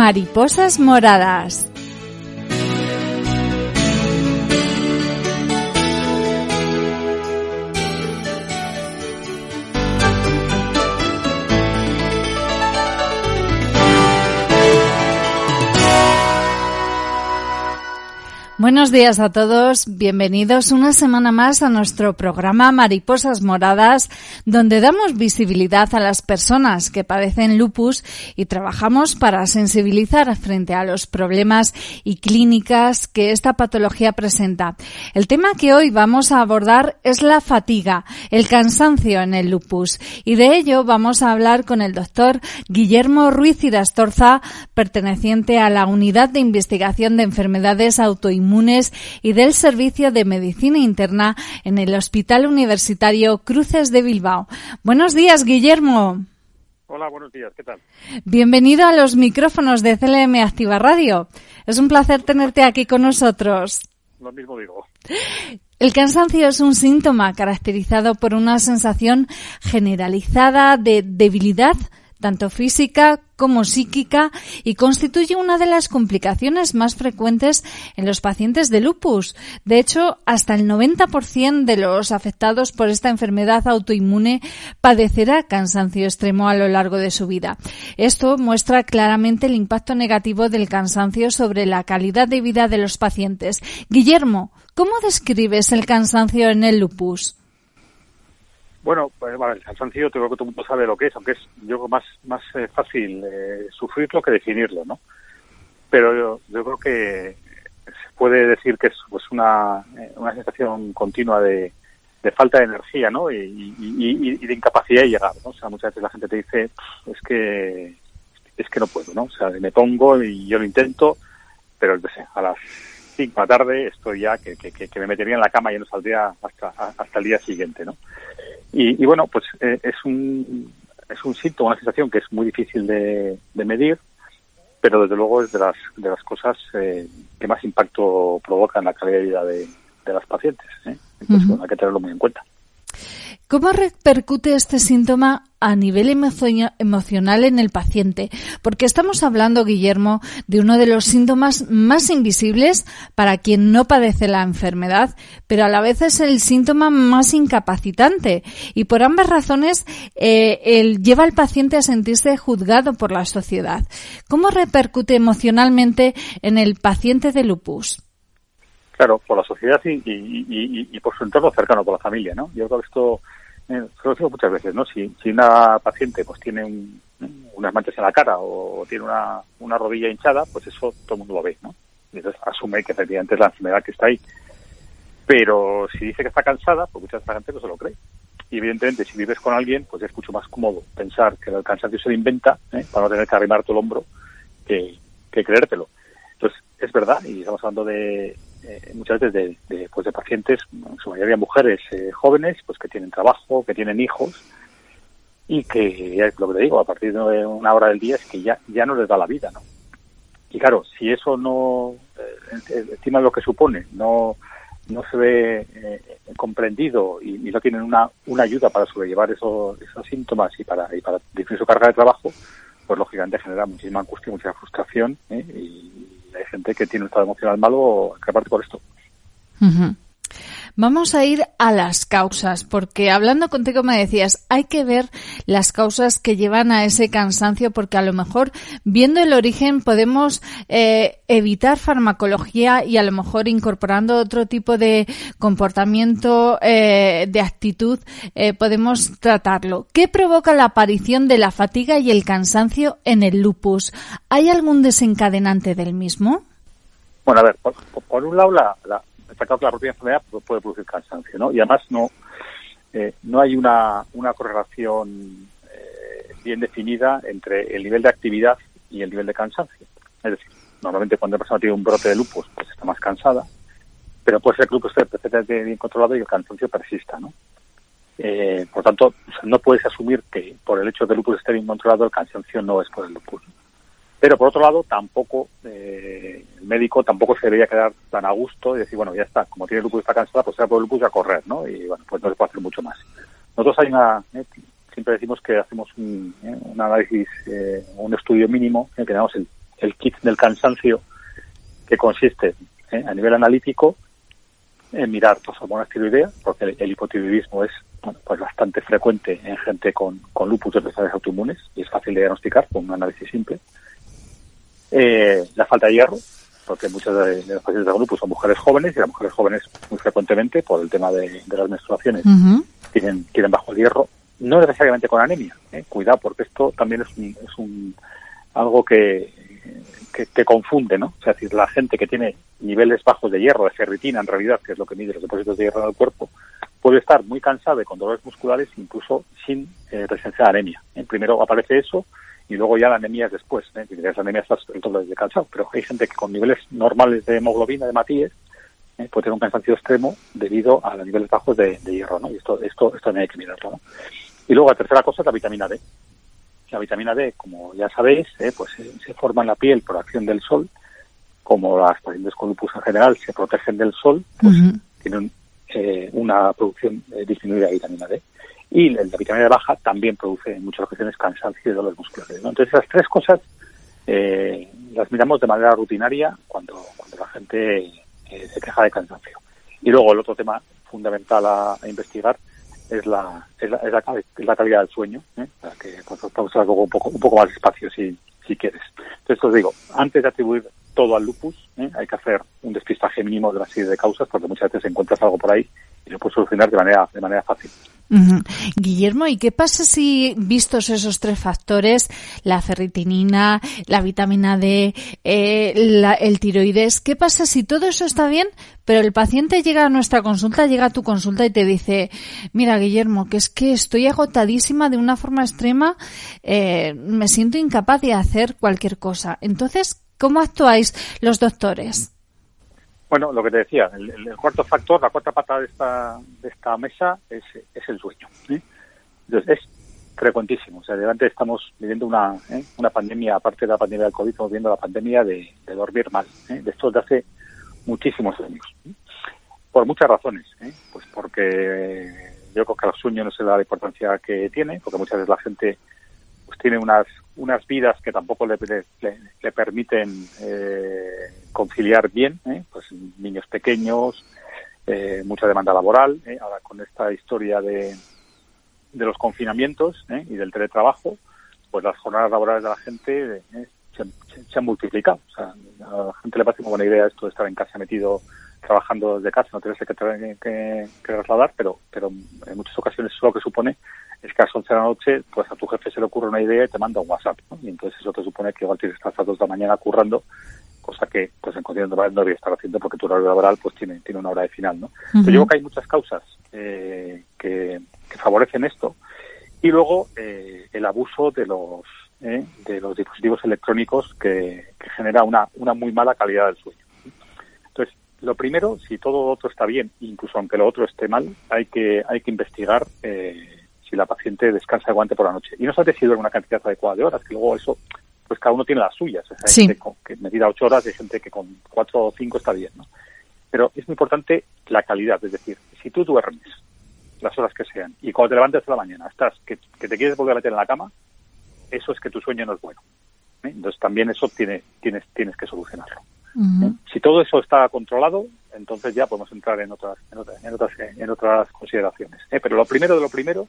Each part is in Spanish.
Mariposas Moradas. Buenos días a todos, bienvenidos una semana más a nuestro programa Mariposas Moradas, donde damos visibilidad a las personas que padecen lupus y trabajamos para sensibilizar frente a los problemas y clínicas que esta patología presenta. El tema que hoy vamos a abordar es la fatiga, el cansancio en el lupus, y de ello vamos a hablar con el doctor Guillermo Ruiz Irastorza, perteneciente a la Unidad de Investigación de Enfermedades Autoinmunes y del Servicio de Medicina Interna en el Hospital Universitario Cruces de Bilbao. Buenos días, Guillermo. Hola, buenos días, ¿qué tal? Bienvenido a los micrófonos de CLM Activa Radio. Es un placer tenerte aquí con nosotros. Lo mismo digo. El cansancio es un síntoma caracterizado por una sensación generalizada de debilidad, tanto física como psíquica y constituye una de las complicaciones más frecuentes en los pacientes de lupus. De hecho, hasta el 90% de los afectados por esta enfermedad autoinmune padecerá cansancio extremo a lo largo de su vida. Esto muestra claramente el impacto negativo del cansancio sobre la calidad de vida de los pacientes. Guillermo, ¿cómo describes el cansancio en el lupus? Bueno, pues, el cansancio creo que todo el mundo sabe lo que es, aunque es yo más más eh, fácil eh, sufrirlo que definirlo, ¿no? Pero yo, yo, creo que se puede decir que es pues una, eh, una sensación continua de, de falta de energía, ¿no? Y, y, y, de incapacidad de llegar, ¿no? O sea, muchas veces la gente te dice, es que es que no puedo, ¿no? O sea, me pongo y yo lo intento, pero a las 5 de la tarde estoy ya que, que, que, me metería en la cama y no saldría hasta, hasta el día siguiente, ¿no? Y, bueno, pues eh, es un es un síntoma, una sensación que es muy difícil de, medir, pero desde luego es de las de las cosas eh, que más impacto provoca en la calidad de vida de, las pacientes. ¿eh? Entonces, hay que tenerlo muy en cuenta. ¿Cómo repercute este síntoma a nivel emocional en el paciente? Porque estamos hablando, Guillermo, de uno de los síntomas más invisibles para quien no padece la enfermedad, pero a la vez es el síntoma más incapacitante. Y por ambas razones, eh, lleva al paciente a sentirse juzgado por la sociedad. ¿Cómo repercute emocionalmente en el paciente de lupus? Claro, por la sociedad y, por su entorno cercano, por la familia, ¿no? Yo creo que esto, lo digo muchas veces, ¿no? Si, una paciente pues tiene unas manchas en la cara o tiene una, rodilla hinchada, pues eso todo el mundo lo ve, ¿no? Y entonces asume que efectivamente es la enfermedad que está ahí. Pero si dice que está cansada, pues mucha gente no se lo cree. Y evidentemente, si vives con alguien, pues es mucho más cómodo pensar que el cansancio se lo inventa ¿eh? para no tener que arrimar tu hombro que creértelo. Entonces, es verdad, y estamos hablando de, eh, muchas veces de, pues de pacientes, en su mayoría mujeres eh, jóvenes, pues que tienen trabajo, que tienen hijos y que, lo que te digo, a partir de una hora del día es que ya, ya no les da la vida, ¿no? Y claro, si eso no, eh, encima de lo que supone, no, no se ve comprendido y, no tienen una, una ayuda para sobrellevar esos, esos síntomas y para, y para disminuir su carga de trabajo, pues lógicamente genera muchísima angustia, mucha frustración y, hay gente que tiene un estado emocional malo que aparte por esto. Vamos a ir a las causas, porque hablando contigo me decías, hay que ver las causas que llevan a ese cansancio, porque a lo mejor viendo el origen podemos eh, evitar farmacología y a lo mejor incorporando otro tipo de comportamiento, eh, de actitud, eh, podemos tratarlo. ¿Qué provoca la aparición de la fatiga y el cansancio en el lupus? ¿Hay algún desencadenante del mismo? Bueno, a ver, por, un lado, la, claro que la propia enfermedad puede producir cansancio, ¿no? Y además no, eh, no hay una, una correlación eh, bien definida entre el nivel de actividad y el nivel de cansancio. Es decir, normalmente cuando una persona tiene un brote de lupus, pues está más cansada, pero puede ser que el lupus esté perfectamente bien controlado y el cansancio persista, ¿no? Eh, por tanto, no puedes asumir que por el hecho de que el lupus esté bien controlado, el cansancio no es por el lupus. Pero por otro lado, tampoco eh, el médico tampoco se debería quedar tan a gusto y decir, bueno, ya está, como tiene lupus y está cansada, pues sea por el lupus a correr, ¿no? Y bueno, pues no se puede hacer mucho más. Nosotros hay una, eh, siempre decimos que hacemos un, eh, un análisis, un estudio mínimo, que tenemos el, el kit del cansancio, que consiste a nivel analítico en mirar tus hormonas tiroideas, porque el, hipotiroidismo es pues bastante frecuente en gente con, con lupus de enfermedades autoinmunes y es fácil de diagnosticar con un análisis simple. Eh, la falta de hierro, porque muchos de, los pacientes de lupus son mujeres jóvenes y las mujeres jóvenes muy frecuentemente, por el tema de, las menstruaciones, tienen, tienen bajo el hierro, no necesariamente con anemia. ¿eh? Cuidado, porque esto también es, un, es un, algo que, que, confunde, ¿no? O sea, decir, la gente que tiene niveles bajos de hierro, de ferritina en realidad, que es lo que mide los depósitos de hierro en el cuerpo, puede estar muy cansada y con dolores musculares, incluso sin eh, presencia de anemia. ¿eh? Primero aparece eso y luego ya la anemia es después. ¿eh? Si tienes anemia estás el doble pero hay gente que con niveles normales de hemoglobina, de matíes, ¿eh? puede tener un cansancio extremo debido a los niveles bajos de, hierro, ¿no? Y esto, esto, esto también hay que mirarlo, ¿no? Y luego la tercera cosa es la vitamina D. La vitamina D, como ya sabéis, ¿eh? pues se forma en la piel por acción del sol. Como las pacientes con lupus en general se protegen del sol, pues tienen eh, una producción eh, disminuida de vitamina D. Y la, vitamina baja también produce en muchas ocasiones cansancio y dolores musculares. Entonces, esas tres cosas las miramos de manera rutinaria cuando, cuando la gente se queja de cansancio. Y luego el otro tema fundamental a investigar es la, es la, es la, calidad del sueño, ¿eh? para que pues, vamos a un poco, un poco más despacio si, si quieres. Entonces, os digo, antes de atribuir todo al lupus, ¿eh? hay que hacer un despistaje mínimo de una serie de causas, porque muchas veces encuentras algo por ahí y lo puedes solucionar de manera, de manera fácil. Guillermo, ¿y qué pasa si, vistos esos tres factores, la ferritinina, la vitamina D, eh, el tiroides, qué pasa si todo eso está bien, pero el paciente llega a nuestra consulta, llega a tu consulta y te dice, mira Guillermo, que es que estoy agotadísima de una forma extrema, eh, me siento incapaz de hacer cualquier cosa. Entonces, ¿cómo actuáis los doctores? Bueno, lo que te decía, el, cuarto factor, la cuarta pata de esta, de esta mesa es, es el sueño. Entonces, es frecuentísimo. O sea, delante estamos viviendo una, ¿eh? una pandemia, aparte de la pandemia del COVID, estamos viendo la pandemia de, dormir mal. ¿eh? De esto de hace muchísimos años. Por muchas razones. ¿eh? Pues porque yo creo que al sueño no se da la importancia que tiene, porque muchas veces la gente pues tiene unas unas vidas que tampoco le, le, permiten eh, conciliar bien, ¿eh? pues niños pequeños, eh, mucha demanda laboral, ahora con esta historia de, de los confinamientos y del teletrabajo, pues las jornadas laborales de la gente se, han multiplicado. A la gente le parece una buena idea esto de estar en casa metido trabajando desde casa, no tenerse que, que, que, trasladar, pero, pero en muchas ocasiones eso lo que supone es que a las 11 de la noche, pues a tu jefe se le ocurre una idea y te manda un WhatsApp, Y entonces eso te supone que igual tienes que estar hasta las 2 de la mañana currando, cosa que pues en condiciones normales no debería estar haciendo porque tu horario laboral pues tiene, tiene una hora de final, ¿no? Yo creo que hay muchas causas eh, que, favorecen esto y luego eh, el abuso de los eh, de los dispositivos electrónicos que, genera una, una muy mala calidad del sueño. Entonces, lo primero, si todo lo otro está bien, incluso aunque lo otro esté mal, hay que hay que investigar eh, si la paciente descansa de guante por la noche. Y no sabe si duerme una cantidad adecuada de horas, que luego eso, pues cada uno tiene las suyas. hay gente que medida ocho horas y hay gente que con cuatro o cinco está bien, ¿no? Pero es muy importante la calidad, es decir, si tú duermes las horas que sean y cuando te levantes de la mañana estás que, te quieres volver a meter en la cama, eso es que tu sueño no es bueno. ¿eh? Entonces también eso tiene, tienes, tienes que solucionarlo. ¿Eh? Si todo eso está controlado, entonces ya podemos entrar en otras, en otras, en otras, en otras consideraciones. ¿eh? Pero lo primero de lo primero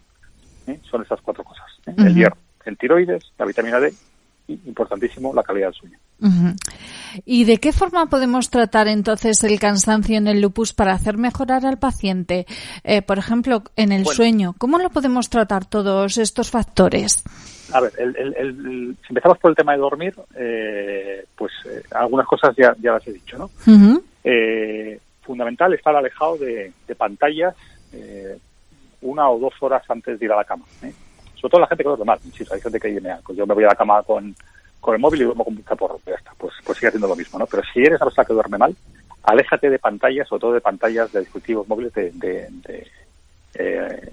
¿eh? son esas cuatro cosas. ¿eh? El hierro, el tiroides, la vitamina D importantísimo, la calidad del sueño. ¿Y de qué forma podemos tratar entonces el cansancio en el lupus para hacer mejorar al paciente? Eh, por ejemplo, en el sueño, ¿cómo lo podemos tratar todos estos factores? A ver, el, si empezamos por el tema de dormir, pues algunas cosas ya, ya las he dicho, ¿no? fundamental estar alejado de, de pantallas una o dos horas antes de ir a la cama. ¿eh? Sobre todo la gente que duerme mal. Sí, hay gente que dice, pues yo me voy a la cama con, con el móvil y duermo con mucha porro. Ya está, pues, pues sigue haciendo lo mismo, ¿no? Pero si eres una persona que duerme mal, aléjate de pantallas, sobre todo de pantallas de dispositivos móviles, de, eh,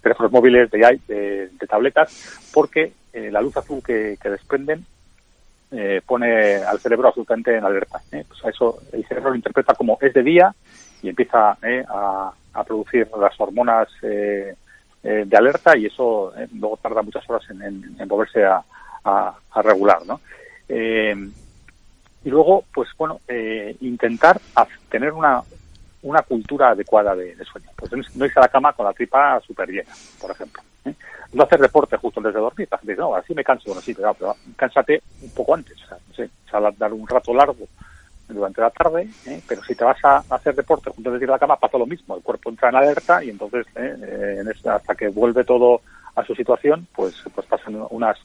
teléfonos móviles, de, de, tabletas, porque eh, la luz azul que, que desprenden eh, pone al cerebro absolutamente en alerta. ¿eh? Pues eso el cerebro lo interpreta como es de día y empieza eh, a, a producir las hormonas eh, eh, de alerta y eso eh, luego tarda muchas horas en, en, volverse a, a, regular, ¿no? Y luego, pues bueno, eh, intentar tener una, una cultura adecuada de, sueño. Pues no irse a la cama con la tripa súper llena, por ejemplo. ¿eh? No hacer deporte justo antes de dormir. La no, así me canso. Bueno, sí, pero, cánsate un poco antes. O sea, dar un rato largo durante la tarde, ¿eh? pero si te vas a hacer deporte junto a la cama pasa lo mismo, el cuerpo entra en alerta y entonces ¿eh? hasta que vuelve todo a su situación, pues, pues pasan unas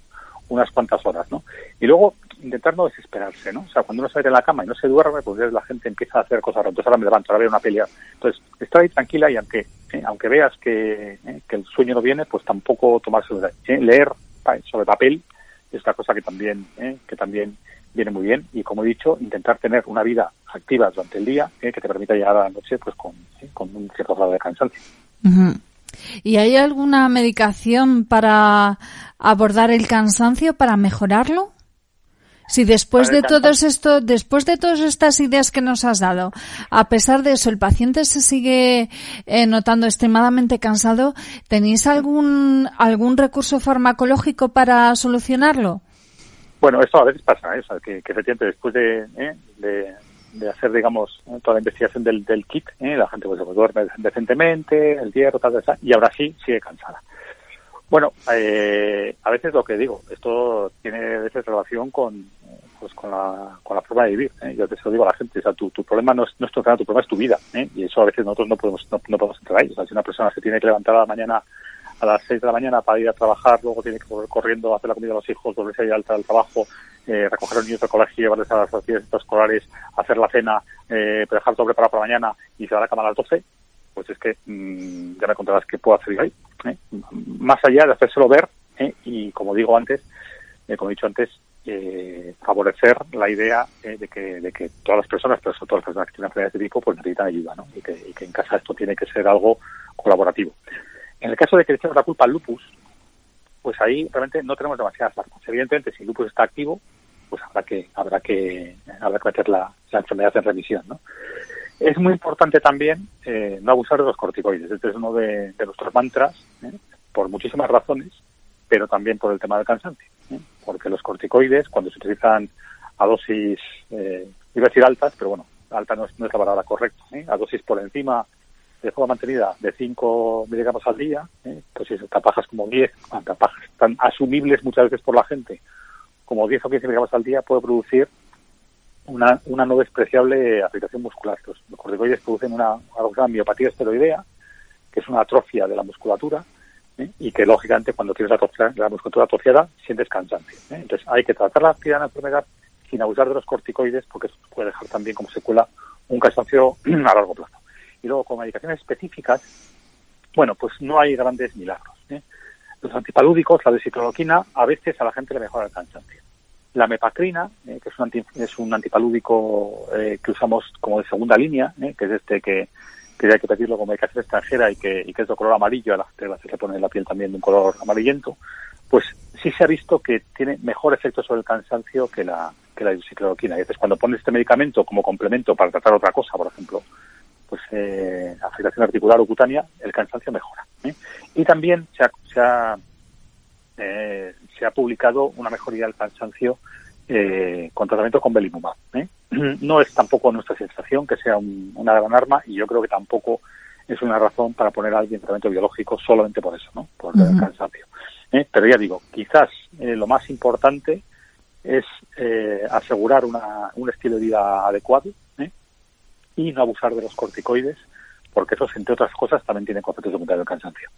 unas cuantas horas, ¿no? Y luego intentar no desesperarse, ¿no? O sea, cuando uno se en la cama y no se duerme, pues la gente empieza a hacer cosas. Entonces ahora me levanto, ahora veo una pelea. Entonces, estar ahí tranquila y aunque ¿eh? aunque veas que, que, el sueño no viene, pues tampoco tomarse ¿eh? leer sobre papel es una cosa que también que también viene muy bien y como he dicho intentar tener una vida activa durante el día que te permita llegar a la noche pues con, con un cierto grado de cansancio ¿Y hay alguna medicación para abordar el cansancio, para mejorarlo? Si después de todo esto, después de todas estas ideas que nos has dado, a pesar de eso, el paciente se sigue eh, notando extremadamente cansado, ¿tenéis algún algún recurso farmacológico para solucionarlo? Bueno, esto a veces pasa, ¿eh? que, que efectivamente después de, ¿eh? de, de hacer, digamos, toda la investigación del, del kit, ¿eh? la gente pues, duerme decentemente, el hierro, tal, tal, y ahora sí sigue cansada. Bueno, eh, a veces lo que digo, esto tiene a veces relación con, pues, con, la, con la forma de vivir. ¿eh? Yo te lo digo a la gente, o sea, tu, tu problema no es, no es tu enfermedad, tu problema es tu vida. ¿eh? Y eso a veces nosotros no podemos, no, no podemos entrar ahí. O sea, si una persona se tiene que levantar a la mañana a las 6 de la mañana para ir a trabajar, luego tiene que correr corriendo, hacer la comida a los hijos, volverse ahí alta al trabajo, eh, recoger a los niños del colegio, llevarles a las actividades escolares, hacer la cena, eh, dejar todo preparado para mañana y se va a la cama a las 12, pues es que mmm, ya me contarás qué puedo hacer ahí. ¿eh? Más allá de hacérselo ver ¿eh? y, como digo antes, eh, como he dicho antes, eh, favorecer la idea eh, de, que, de que todas las personas, pero sobre todo las personas que tienen enfermedades de tipo, pues necesitan ayuda, ¿no? Y que, y que en casa esto tiene que ser algo colaborativo. En el caso de que le echemos la culpa al lupus, pues ahí realmente no tenemos demasiadas armas. Evidentemente, si el lupus está activo, pues habrá que habrá que habrá que meter la, enfermedad en revisión ¿no? es muy importante también eh, no abusar de los corticoides este es uno de, nuestros mantras ¿eh? por muchísimas razones pero también por el tema del cansancio ¿eh? porque los corticoides cuando se utilizan a dosis eh, iba a decir altas pero bueno alta no es, no es la palabra correcta a dosis por encima de forma mantenida de 5 miligramos al día, pues si tapajas como 10, tapajas tan asumibles muchas veces por la gente como 10 o 15 miligramos al día, puede producir una, una no despreciable afectación muscular. Los, corticoides producen una, una miopatía esteroidea, que es una atrofia de la musculatura, ¿eh? y que lógicamente cuando tienes la, la musculatura atrofiada sientes cansancio. ¿eh? Entonces hay que tratar la actividad de la enfermedad sin abusar de los corticoides porque eso puede dejar también como secuela un cansancio a largo plazo. Luego con medicaciones específicas, bueno, pues no hay grandes milagros. ¿eh? Los antipalúdicos, la desicloroquina, a veces a la gente le mejora el cansancio. La mepacrina, eh, que es un, es un antipalúdico eh, que usamos como de segunda línea, eh, que es este que, hay que pedirlo como medicación extranjera y que, es de color amarillo, a la gente se le pone en la piel también de un color amarillento, pues sí se ha visto que tiene mejor efecto sobre el cansancio que la, que la desicloroquina. Y entonces cuando pones este medicamento como complemento para tratar otra cosa, por ejemplo, pues eh, afectación articular o cutánea, el cansancio mejora. ¿eh? Y también se ha, se ha, eh, se ha publicado una mejoría del cansancio eh, con tratamiento con belimumab. ¿eh? No es tampoco nuestra sensación que sea un, una gran arma y yo creo que tampoco es una razón para poner a alguien en tratamiento biológico solamente por eso, ¿no? por el cansancio. Pero ya digo, quizás eh, lo más importante es eh, asegurar una, un estilo de vida adecuado. Y no abusar de los corticoides, porque esos, entre otras cosas, también tienen conceptos secundarios del cansancio.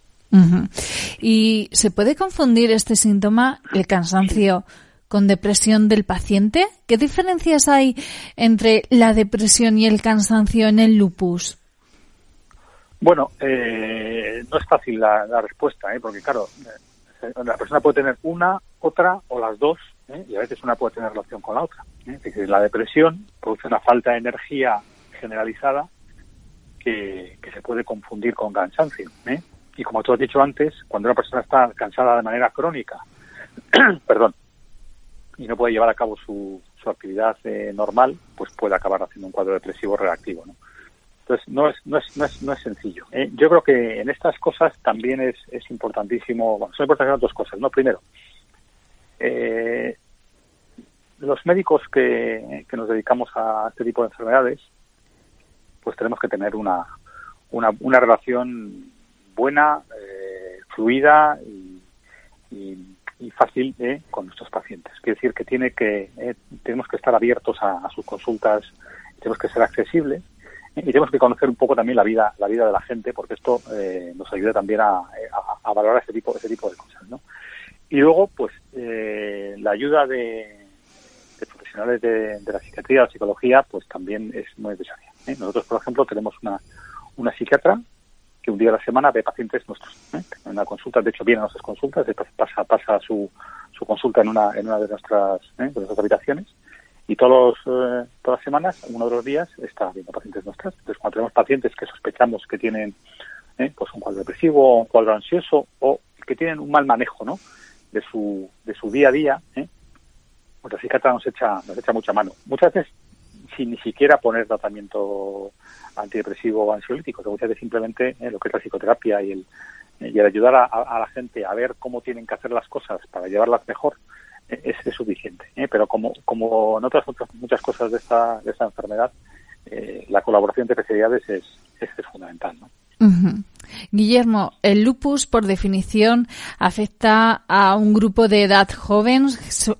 ¿Y se puede confundir este síntoma, el cansancio, con depresión del paciente? ¿Qué diferencias hay entre la depresión y el cansancio en el lupus? Bueno, eh, no es fácil la, la respuesta, ¿eh? porque claro, eh, la persona puede tener una, otra o las dos, ¿eh? y a veces una puede tener relación con la otra. Es decir, la depresión produce una falta de energía generalizada que, que se puede confundir con cansancio. ¿eh? Y como tú has dicho antes, cuando una persona está cansada de manera crónica, perdón, y no puede llevar a cabo su, su actividad eh, normal, pues puede acabar haciendo un cuadro depresivo reactivo. ¿no? Entonces, no es, no es, no es, no es sencillo. ¿eh? Yo creo que en estas cosas también es, es importantísimo, bueno, son importantes dos cosas. ¿no? Primero, los médicos que, nos dedicamos a este tipo de enfermedades, pues tenemos que tener una, una, una relación buena, eh, fluida y, y, fácil eh, con nuestros pacientes. Quiere decir que tiene que eh, tenemos que estar abiertos a, sus consultas, tenemos que ser accesibles y tenemos que conocer un poco también la vida la vida de la gente porque esto nos ayuda también a, a, valorar ese tipo ese tipo de cosas, ¿no? Y luego, pues, la ayuda de, profesionales de, la psiquiatría o psicología, pues también es muy necesaria. ¿Eh? Nosotros, por ejemplo, tenemos una, una psiquiatra que un día a la semana ve pacientes nuestros. ¿eh? En una consulta, de hecho, viene a nuestras consultas, pasa, pasa su, su consulta en una, en una de, nuestras, ¿eh? de nuestras habitaciones y todos eh, todas las semanas, uno de los días, está viendo pacientes nuestras. Entonces, cuando tenemos pacientes que sospechamos que tienen pues un cuadro depresivo, un cuadro ansioso o que tienen un mal manejo ¿no? de, su, de su día a día, ¿eh? pues la psiquiatra nos echa, nos echa mucha mano. Muchas veces sin ni siquiera poner tratamiento antidepresivo o ansiolítico, muchas veces simplemente eh, lo que es la psicoterapia y el, y el ayudar a, la gente a ver cómo tienen que hacer las cosas para llevarlas mejor eh, es, suficiente. ¿eh? Pero como, como en otras, muchas cosas de esta, de esta enfermedad, la colaboración entre especialidades es, es, fundamental. ¿no? Guillermo, el lupus por definición afecta a un grupo de edad joven.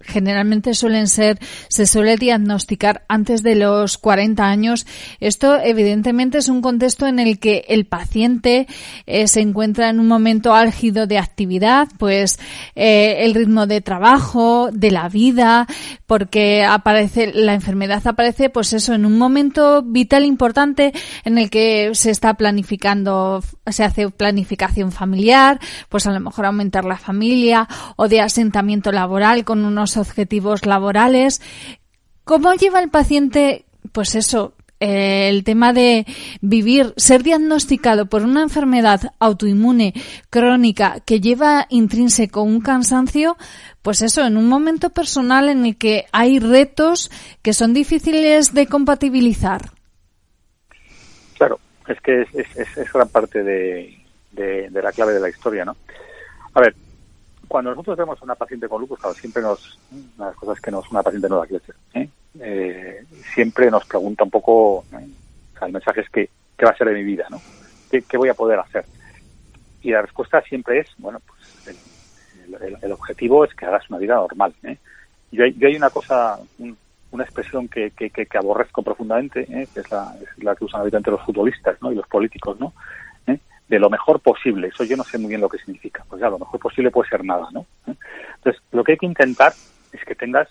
Generalmente suelen ser, se suele diagnosticar antes de los 40 años. Esto evidentemente es un contexto en el que el paciente eh, se encuentra en un momento álgido de actividad, pues eh, el ritmo de trabajo, de la vida, porque aparece, la enfermedad aparece pues eso en un momento vital importante en el que se está planificando, hace planificación familiar, pues a lo mejor aumentar la familia o de asentamiento laboral con unos objetivos laborales. ¿Cómo lleva el paciente, pues eso, el tema de vivir, ser diagnosticado por una enfermedad autoinmune crónica que lleva intrínseco un cansancio, pues eso, en un momento personal en el que hay retos que son difíciles de compatibilizar. Es que es, gran parte de, la clave de la historia, ¿no? A ver, cuando nosotros vemos a una paciente con lupus, claro, siempre nos, una de las cosas que nos, una paciente nueva, quiere decir, ¿eh? Eh, siempre nos pregunta un poco, sea, el mensaje es que, ¿qué va a ser de mi vida, no? ¿Qué, voy a poder hacer? Y la respuesta siempre es, bueno, pues el, objetivo es que hagas una vida normal, ¿eh? Yo yo hay una cosa, una expresión que, que, aborrezco profundamente, ¿eh? que es la, la, que usan habitualmente los futbolistas ¿no? y los políticos, ¿no? ¿Eh? de lo mejor posible. Eso yo no sé muy bien lo que significa. Pues ya, lo mejor posible puede ser nada, ¿no? ¿Eh? Entonces, lo que hay que intentar es que tengas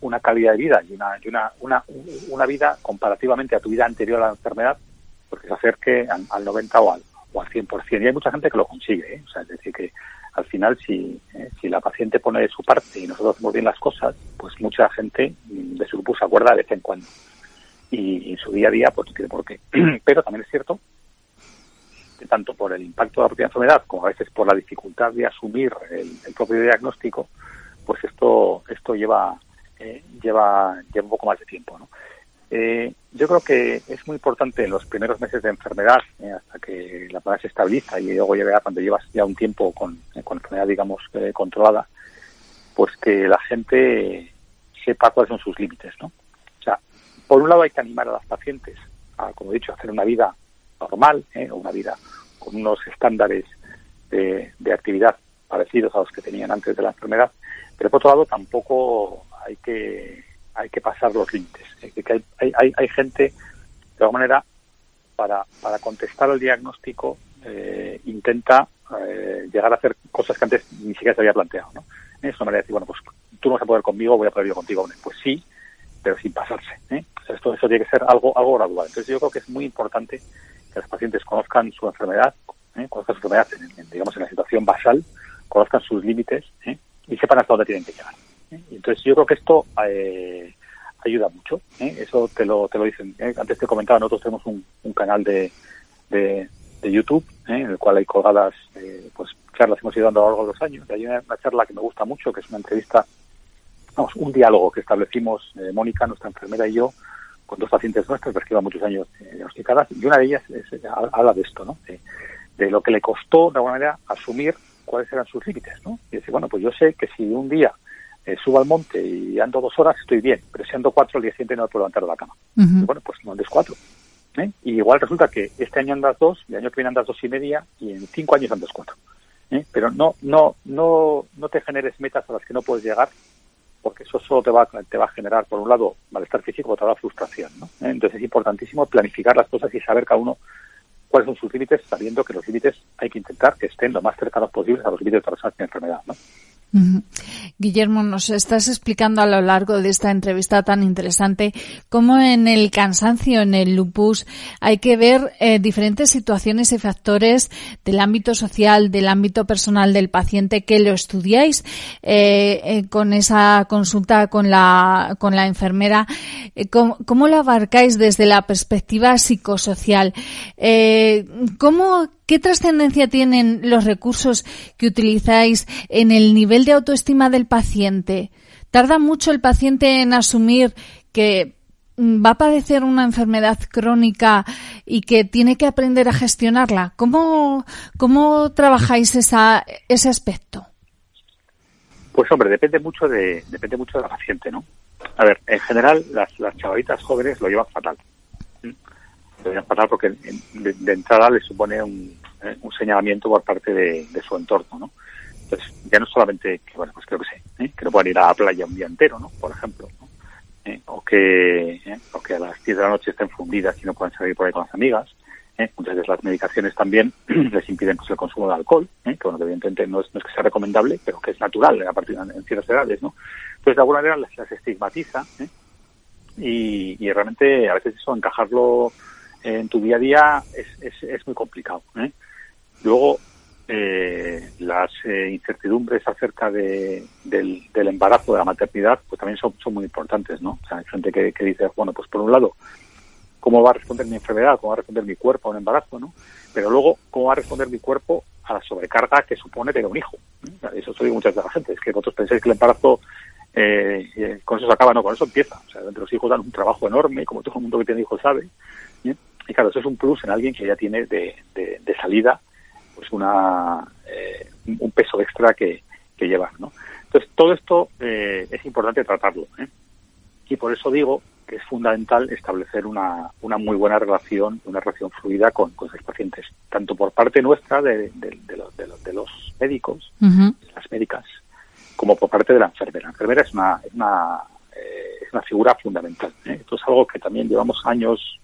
una calidad de vida y una, y una, una, una vida comparativamente a tu vida anterior a la enfermedad, porque se acerque al, al 90 o al, o al 100%. Y hay mucha gente que lo consigue, ¿eh? o sea, es decir, que al final si, eh, si la paciente pone de su parte y nosotros hacemos bien las cosas, pues mucha gente de su grupo se acuerda de vez en cuando. Y en su día a día, pues no tiene por qué. Pero también es cierto que tanto por el impacto de la propia enfermedad como a veces por la dificultad de asumir el, propio diagnóstico, pues esto, esto lleva, eh, lleva, lleva un poco más de tiempo, ¿no? Eh, yo creo que es muy importante en los primeros meses de enfermedad, eh, hasta que la enfermedad se estabiliza y luego llega cuando llevas ya un tiempo con, eh, con enfermedad, digamos, eh, controlada, pues que la gente sepa cuáles son sus límites, ¿no? O sea, por un lado hay que animar a las pacientes a, como he dicho, hacer una vida normal, o una vida con unos estándares de, de actividad parecidos a los que tenían antes de la enfermedad, pero por otro lado tampoco hay que hay que pasar los límites. Que hay, hay, hay, gente, de alguna manera, para, para contestar al diagnóstico, eh, intenta eh, llegar a hacer cosas que antes ni siquiera se había planteado. ¿no? Es una manera de decir, bueno, pues tú no vas a poder conmigo, voy a poder yo contigo. Pues sí, pero sin pasarse. ¿eh? esto, eso tiene que ser algo, algo gradual. Entonces yo creo que es muy importante que los pacientes conozcan su enfermedad, conozcan su enfermedad, en, digamos, en la situación basal, conozcan sus límites y sepan hasta dónde tienen que llegar. Entonces yo creo que esto eh, ayuda mucho. ¿eh? Eso te lo, te lo dicen. ¿eh? Antes te comentaba, nosotros tenemos un, un canal de, de, YouTube en el cual hay colgadas pues charlas hemos ido dando a lo largo de los años. Y hay una, charla que me gusta mucho, que es una entrevista, vamos, un diálogo que establecimos Mónica, nuestra enfermera y yo, con dos pacientes nuestras, que llevan muchos años diagnosticadas, y una de ellas habla de esto, ¿no? De, de, lo que le costó, de alguna manera, asumir cuáles eran sus límites, ¿no? Y dice, bueno, pues yo sé que si un día eh, subo al monte y ando dos horas, estoy bien, pero si ando cuatro, al día siguiente no me puedo levantar de la cama. bueno, pues no andes cuatro. ¿eh? Y igual resulta que este año andas dos, el año que viene andas dos y media, y en cinco años andas cuatro. ¿eh? Pero no, no, no, no te generes metas a las que no puedes llegar, porque eso solo te va, te va a generar, por un lado, malestar físico, por otro lado, frustración. ¿no? ¿Eh? Entonces es importantísimo planificar las cosas y saber cada uno cuáles son sus límites, sabiendo que los límites hay que intentar que estén lo más cercanos posibles a los límites de la enfermedad. ¿no? Guillermo, nos estás explicando a lo largo de esta entrevista tan interesante cómo en el cansancio, en el lupus, hay que ver eh, diferentes situaciones y factores del ámbito social, del ámbito personal del paciente que lo estudiáis eh, eh, con esa consulta con la, con la enfermera. ¿cómo, ¿cómo, lo abarcáis desde la perspectiva psicosocial? ¿Cómo ¿Qué trascendencia tienen los recursos que utilizáis en el nivel de autoestima del paciente? ¿Tarda mucho el paciente en asumir que mm, va a padecer una enfermedad crónica y que tiene que aprender a gestionarla? ¿Cómo, cómo trabajáis esa, ese aspecto? Pues hombre, depende mucho de depende mucho de la paciente, ¿no? A ver, en general las, las jóvenes lo llevan fatal. Lo llevan fatal porque de entrada les supone un, ¿eh? un señalamiento por parte de, su entorno, ¿no? Entonces, ya no solamente que, bueno, pues creo que sé, ¿eh? que no puedan ir a la playa un día entero, ¿no? Por ejemplo, ¿Eh? o, que, o que a las 10 de la noche estén fundidas y no puedan salir por ahí con las amigas. Muchas veces las medicaciones también les impiden pues, el consumo de alcohol, que bueno, evidentemente no es, no es que sea recomendable, pero que es natural a partir de en ciertas edades, ¿no? Entonces, de alguna manera las, las estigmatiza y, y realmente a veces eso, encajarlo en tu día a día es, es, es muy complicado. ¿eh? Luego, eh, las eh, incertidumbres acerca de, del, embarazo, de la maternidad, pues también son, son muy importantes, ¿no? O sea, hay gente que, dice, bueno, pues por un lado, ¿cómo va a responder mi enfermedad? ¿Cómo va a responder mi cuerpo a un embarazo, no? Pero luego, ¿cómo va a responder mi cuerpo a la sobrecarga que supone tener un hijo? Eso estoy muchas de la gente, es que vosotros pensáis que el embarazo eh, eh, con eso se acaba, no, con eso empieza. O sea, entre los hijos dan un trabajo enorme, como todo el mundo que tiene hijos sabe. Y claro, eso es un plus en alguien que ya tiene de, de salida pues una eh, un peso extra que, que llevar, ¿no? Entonces, todo esto eh, es importante tratarlo, ¿eh? Y por eso digo que es fundamental establecer una, una muy buena relación, una relación fluida con, con los pacientes, tanto por parte nuestra de, de, de, los, de los, los, médicos, las médicas, como por parte de la enfermera. La enfermera es una, es una, eh, es una figura fundamental. ¿eh? Esto es algo que también llevamos años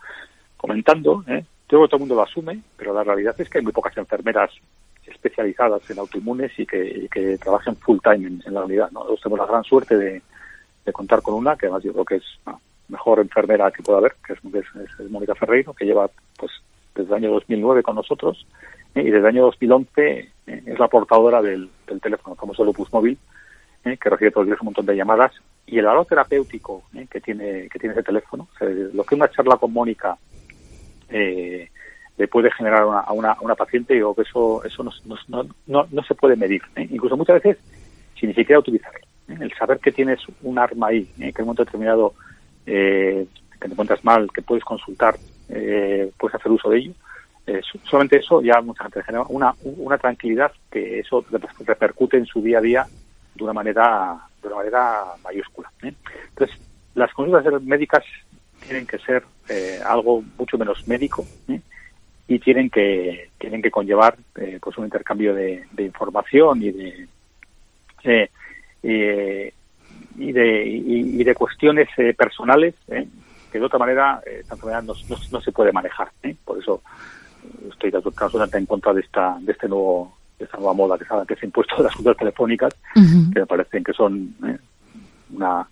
comentando, ¿eh? Que todo el mundo lo asume, pero la realidad es que hay muy pocas enfermeras especializadas en autoinmunes y que, que trabajen full time en, la unidad. ¿no? tenemos la gran suerte de, contar con una, que además yo creo que es la mejor enfermera que pueda haber, que es, Mónica Ferreiro, que lleva pues desde el año 2009 con nosotros ¿eh? y desde el año 2011 eh, es la portadora del, del teléfono, famoso Lupus Móvil, ¿eh? que recibe todos los días un montón de llamadas y el valor terapéutico que tiene que tiene ese teléfono, lo que una charla con Mónica eh, le puede generar a una, una, paciente, digo que eso, eso no, no, no, no se puede medir. ¿eh? Incluso muchas veces sin ni siquiera utilizarlo. ¿eh? El saber que tienes un arma ahí, ¿eh? que en un momento determinado que te encuentras mal, que puedes consultar, puedes hacer uso de ello, solamente eso ya mucha gente genera una, una tranquilidad que eso repercute en su día a día de una manera de una manera mayúscula. Entonces, las consultas médicas tienen que ser eh, algo mucho menos médico ¿eh? y tienen que tienen que conllevar eh, pues un intercambio de, información y de y de y, de cuestiones personales que de otra manera tanto no, no, se puede manejar por eso estoy absolutamente en contra de esta de este nuevo de esta nueva moda que se ha, que se ha impuesto de las juntas telefónicas que me parecen que son una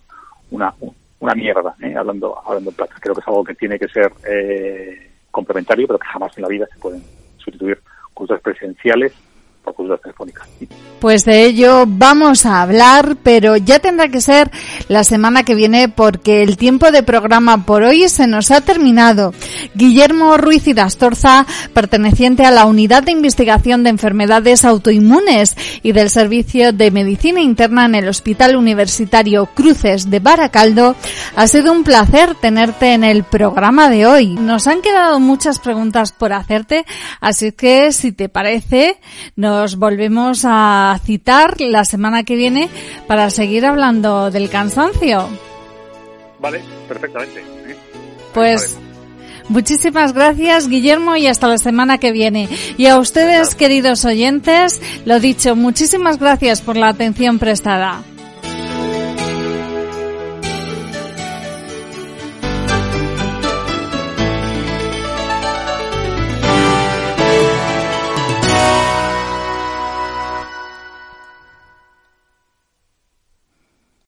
una una mierda, ¿eh? hablando, hablando en plata. Creo que es algo que tiene que ser eh, complementario, pero que jamás en la vida se pueden sustituir cursos presenciales Pues de ello vamos a hablar, pero ya tendrá que ser la semana que viene porque el tiempo de programa por hoy se nos ha terminado. Guillermo Ruiz Irastorza, perteneciente a la Unidad de Investigación de Enfermedades Autoinmunes y del Servicio de Medicina Interna en el Hospital Universitario Cruces de Baracaldo, ha sido un placer tenerte en el programa de hoy. Nos han quedado muchas preguntas por hacerte, así que si te parece, nos nos volvemos a citar la semana que viene para seguir hablando del cansancio. Vale, perfectamente. ¿eh? Pues muchísimas gracias Guillermo y hasta la semana que viene. Y a ustedes, queridos oyentes, lo dicho, muchísimas gracias por la atención prestada.